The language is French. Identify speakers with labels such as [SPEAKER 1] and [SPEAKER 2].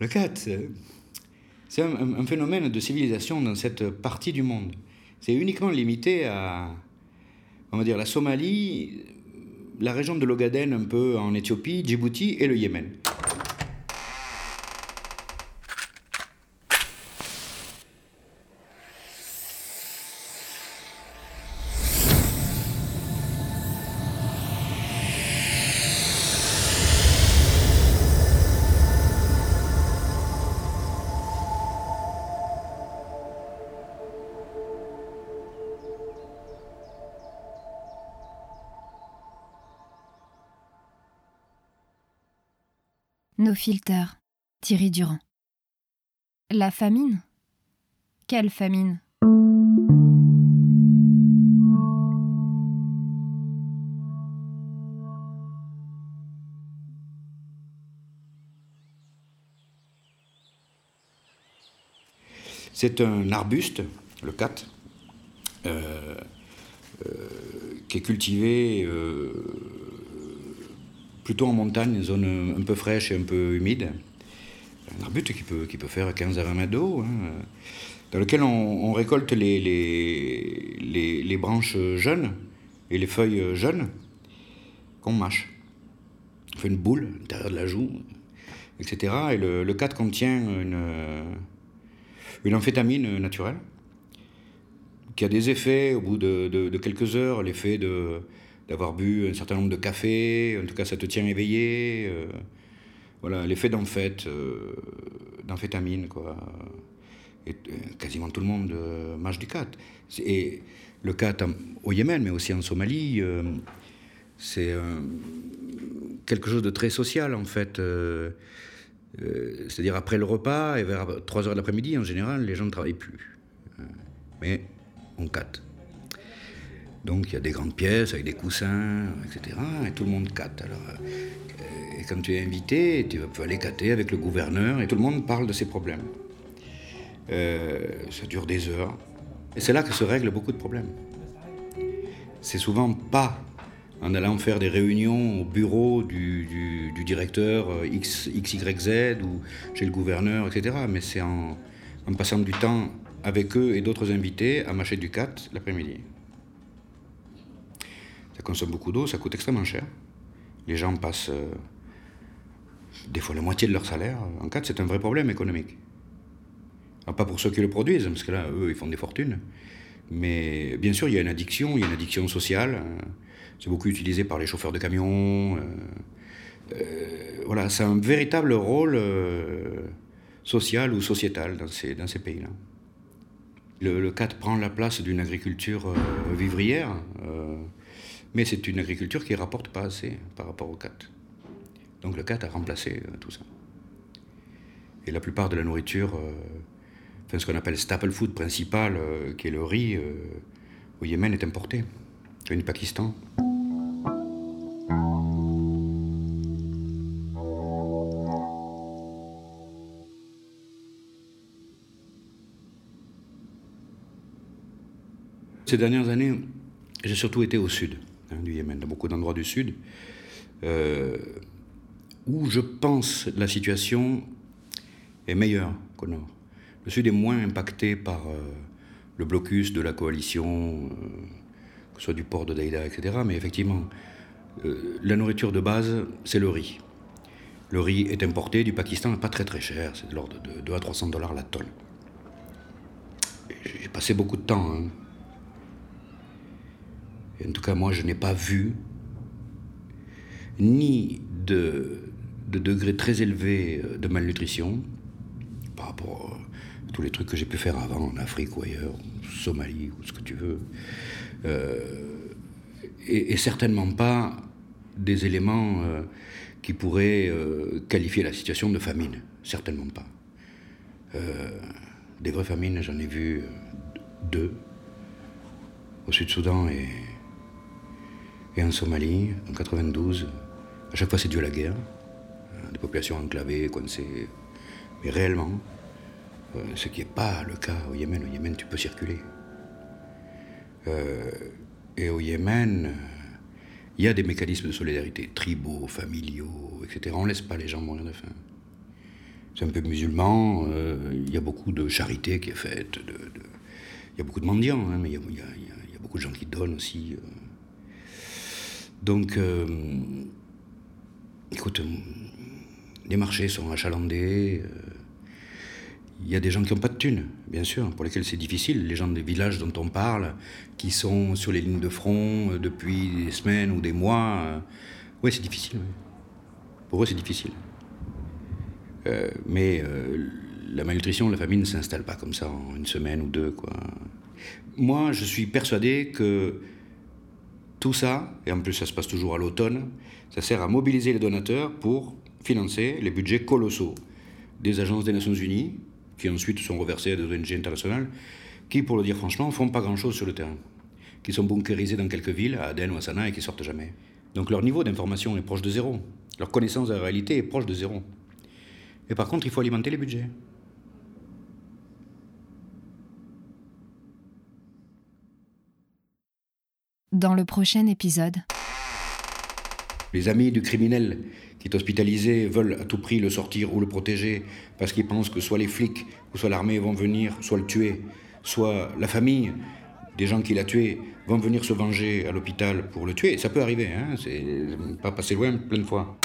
[SPEAKER 1] Le cat, c'est un, un, phénomène de civilisation dans cette partie du monde. C'est uniquement limité à, on va dire, la Somalie, la région de l'Ogaden un peu en Éthiopie, Djibouti et le Yémen.
[SPEAKER 2] Nos filters. Thierry Durand. La famine? Quelle famine?
[SPEAKER 1] C'est un arbuste, le cat, euh, euh, qui est cultivé euh, plutôt en montagne, une zone un peu fraîche et un peu humide. Un arbuste qui peut, faire 15 à 20 mètres d'eau, hein, dans lequel on, récolte les, branches jeunes et les feuilles jeunes qu'on mâche. On fait une boule à de la joue, etc. Et le, le contient une, une amphétamine naturelle qui a des effets au bout de, de quelques heures, l'effet de d'avoir bu un certain nombre de cafés, en tout cas ça te tient éveillé. Euh, voilà, l'effet d'amphète, euh, d'amphétamine, quoi. Euh, quasiment tout le monde mange du cat. Et le cat au Yémen, mais aussi en Somalie, c'est quelque chose de très social en fait. C'est-à-dire après le repas et vers 3 heures de l'après-midi, en général, les gens ne travaillent plus. mais on cat. Donc il y a des grandes pièces avec des coussins, etc. Et tout le monde catte. Alors, euh, et quand tu es invité, tu peux aller cater avec le gouverneur et tout le monde parle de ses problèmes. Euh, ça dure des heures. Et c'est là que se règlent beaucoup de problèmes. C'est souvent pas en allant faire des réunions au bureau du, directeur euh, X, XYZ ou chez le gouverneur, etc. Mais c'est en, passant du temps avec eux et d'autres invités à mâcher du cat l'après-midi. Ça consomme beaucoup d'eau, ça coûte extrêmement cher. Les gens passent euh, des fois la moitié de leur salaire. En cas, c'est un vrai problème économique. pas pour ceux qui le produisent, parce que là, eux, ils font des fortunes. Mais bien sûr, il y a une addiction, il y a une addiction sociale. Euh, c'est beaucoup utilisé par les chauffeurs de camions. Euh, voilà, c'est un véritable rôle social ou sociétal dans ces, pays-là. Le, le, prend la place d'une agriculture vivrière. Mais c'est une agriculture qui ne rapporte pas assez par rapport au CAT. Donc le CAT a remplacé euh, tout ça. Et la plupart de la nourriture, euh, enfin, ce qu'on appelle staple food principal, euh, qui est le riz, au Yémen, est importé. du Pakistan. Ces dernières années, j'ai surtout été au sud. Hein, du Yémen, dans beaucoup d'endroits du Sud, euh, où je pense la situation est meilleure qu'au Nord. Le Sud est moins impacté par euh, le blocus de la coalition, euh, que ce soit du port de Daïda, etc. Mais effectivement, la nourriture de base, c'est le riz. Le riz est importé du Pakistan, pas très très cher, c'est de l'ordre de 2 à 300 dollars la tonne. J'ai passé beaucoup de temps hein, en tout cas, moi, je n'ai pas vu ni de, de degré très élevé de malnutrition par rapport à tous les trucs que j'ai pu faire avant en Afrique ou ailleurs, Somalie ou ce que tu veux, euh, et, certainement pas des éléments euh, qui pourraient euh, qualifier la situation de famine, certainement pas. des vraies famines, j'en ai vu deux, au Sud-Soudan et et en Somalie, en 92, à chaque fois c'est dû à la guerre. Des populations enclavées, coincées. Mais réellement, euh, ce qui n'est pas le cas au Yémen. Au Yémen, tu peux circuler. Euh, et au Yémen, il y a des mécanismes de solidarité, tribaux, familiaux, etc. On ne laisse pas les gens mourir de faim. c'est un peu musulman. Il y a beaucoup de charité qui est faite. Il y a beaucoup de mendiants, mais il y, a beaucoup de gens qui donnent aussi. Donc, écoute, les marchés sont achalandés. Il y a des gens qui n'ont pas de thunes, bien sûr, pour lesquels c'est difficile. Les gens des villages dont on parle, qui sont sur les lignes de front depuis des semaines ou des mois. oui, c'est difficile. Pour eux, c'est difficile. Euh, mais euh, la malnutrition, la famine ne s'installe pas comme ça en une semaine ou deux. Quoi. Moi, je suis persuadé que tout ça, et en plus ça se passe toujours à l'automne, ça sert à mobiliser les donateurs pour financer les budgets colossaux des agences des Nations Unies, qui ensuite sont reversés à des ONG internationales, qui, pour le dire franchement, font pas grand-chose sur le terrain, qui sont bunkérisés dans quelques villes, à Aden ou à Sanaa, et qui sortent jamais. Donc leur niveau d'information est proche de zéro. Leur connaissance de la réalité est proche de zéro. Et par contre, il faut alimenter les budgets.
[SPEAKER 2] Dans le prochain épisode.
[SPEAKER 1] Les amis du criminel qui est hospitalisé veulent à tout prix le sortir ou le protéger parce qu'ils pensent que soit les flics ou soit l'armée vont venir soit le tuer, soit la famille des gens qui l'a tué vont venir se venger à l'hôpital pour le tuer. Ça peut arriver, hein, c'est pas passé loin plein de fois.